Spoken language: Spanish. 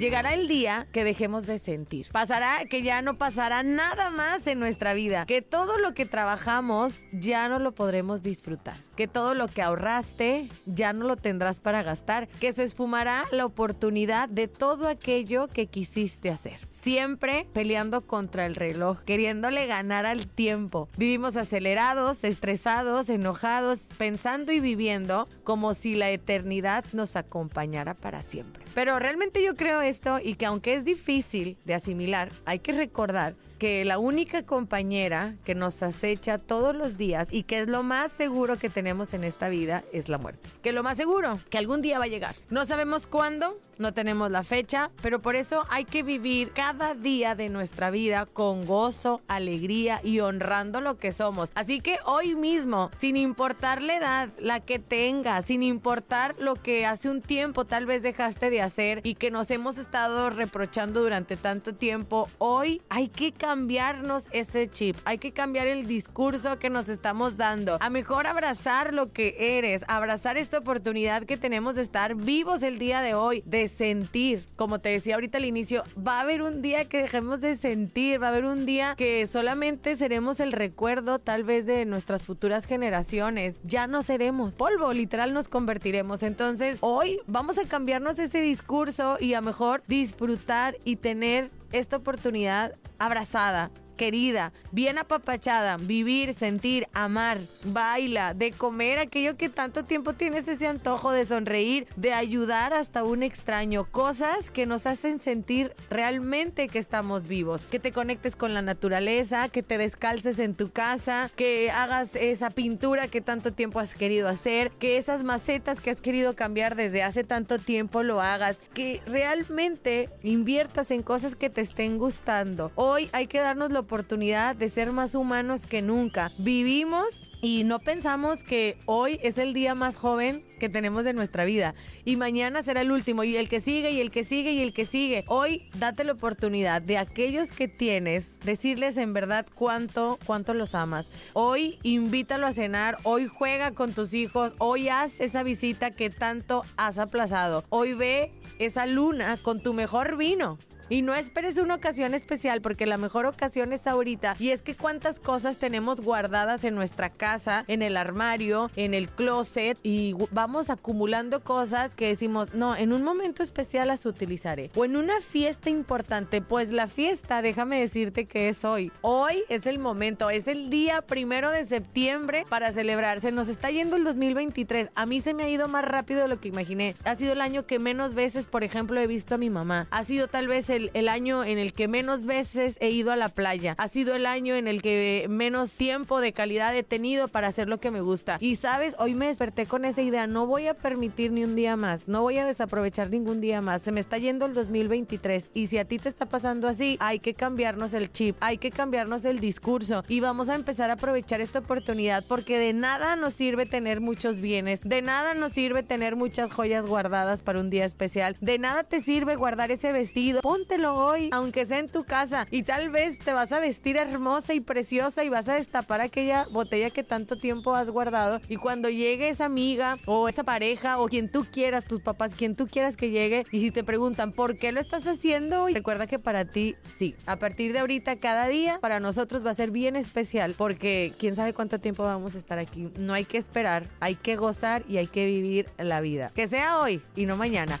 Llegará el día que dejemos de sentir. Pasará que ya no pasará nada más en nuestra vida. Que todo lo que trabajamos ya no lo podremos disfrutar. Que todo lo que ahorraste ya no lo tendrás para gastar. Que se esfumará la oportunidad de todo aquello que quisiste hacer. Siempre peleando contra el reloj, queriéndole ganar al tiempo. Vivimos acelerados, estresados, enojados, pensando y viviendo como si la eternidad nos acompañara para siempre. Pero realmente yo creo esto y que aunque es difícil de asimilar, hay que recordar que la única compañera que nos acecha todos los días y que es lo más seguro que tenemos en esta vida es la muerte. Que lo más seguro, que algún día va a llegar. No sabemos cuándo, no tenemos la fecha, pero por eso hay que vivir cada día de nuestra vida con gozo, alegría y honrando lo que somos. Así que hoy mismo, sin importar la edad, la que tengas, sin importar lo que hace un tiempo tal vez dejaste de hacer y que nos hemos estado reprochando durante tanto tiempo, hoy hay que cambiarnos ese chip, hay que cambiar el discurso que nos estamos dando, a mejor abrazar lo que eres, abrazar esta oportunidad que tenemos de estar vivos el día de hoy, de sentir. Como te decía ahorita al inicio, va a haber un día que dejemos de sentir, va a haber un día que solamente seremos el recuerdo tal vez de nuestras futuras generaciones, ya no seremos polvo, literal nos convertiremos. Entonces hoy vamos a cambiarnos ese discurso y a mejor disfrutar y tener esta oportunidad abrazada querida, bien apapachada, vivir, sentir, amar, baila, de comer aquello que tanto tiempo tienes ese antojo de sonreír, de ayudar hasta un extraño, cosas que nos hacen sentir realmente que estamos vivos, que te conectes con la naturaleza, que te descalces en tu casa, que hagas esa pintura que tanto tiempo has querido hacer, que esas macetas que has querido cambiar desde hace tanto tiempo lo hagas, que realmente inviertas en cosas que te estén gustando. Hoy hay que darnos la oportunidad de ser más humanos que nunca. Vivimos y no pensamos que hoy es el día más joven que tenemos de nuestra vida y mañana será el último y el que sigue y el que sigue y el que sigue. Hoy date la oportunidad de aquellos que tienes decirles en verdad cuánto cuánto los amas. Hoy invítalo a cenar, hoy juega con tus hijos, hoy haz esa visita que tanto has aplazado. Hoy ve esa luna con tu mejor vino. Y no esperes una ocasión especial porque la mejor ocasión es ahorita. Y es que cuántas cosas tenemos guardadas en nuestra casa, en el armario, en el closet y vamos acumulando cosas que decimos, no, en un momento especial las utilizaré. O en una fiesta importante, pues la fiesta, déjame decirte que es hoy. Hoy es el momento, es el día primero de septiembre para celebrarse. Nos está yendo el 2023. A mí se me ha ido más rápido de lo que imaginé. Ha sido el año que menos veces, por ejemplo, he visto a mi mamá. Ha sido tal vez el el, año en el que menos veces he ido a la playa. Ha sido el año en el que menos tiempo de calidad he tenido para hacer lo que me gusta. Y sabes, hoy me desperté con esa idea. No voy a permitir ni un día más. No voy a desaprovechar ningún día más. Se me está yendo el 2023. Y si a ti te está pasando así, hay que cambiarnos el chip. Hay que cambiarnos el discurso. Y vamos a empezar a aprovechar esta oportunidad porque de nada nos sirve tener muchos bienes. De nada nos sirve tener muchas joyas guardadas para un día especial. De nada te sirve guardar ese vestido. Ponte hoy, aunque sea en tu casa. Y tal vez te vas a vestir hermosa y preciosa y vas a destapar aquella botella que tanto tiempo has guardado. Y cuando llegue esa amiga o esa pareja o quien tú quieras, tus papás, quien tú quieras que llegue, y si te preguntan por qué lo estás haciendo, recuerda que para ti sí. A partir de ahorita, cada día para nosotros va a ser bien especial porque quién sabe cuánto tiempo vamos a estar aquí. No hay que esperar, hay que gozar y hay que vivir la vida. Que sea hoy y no mañana.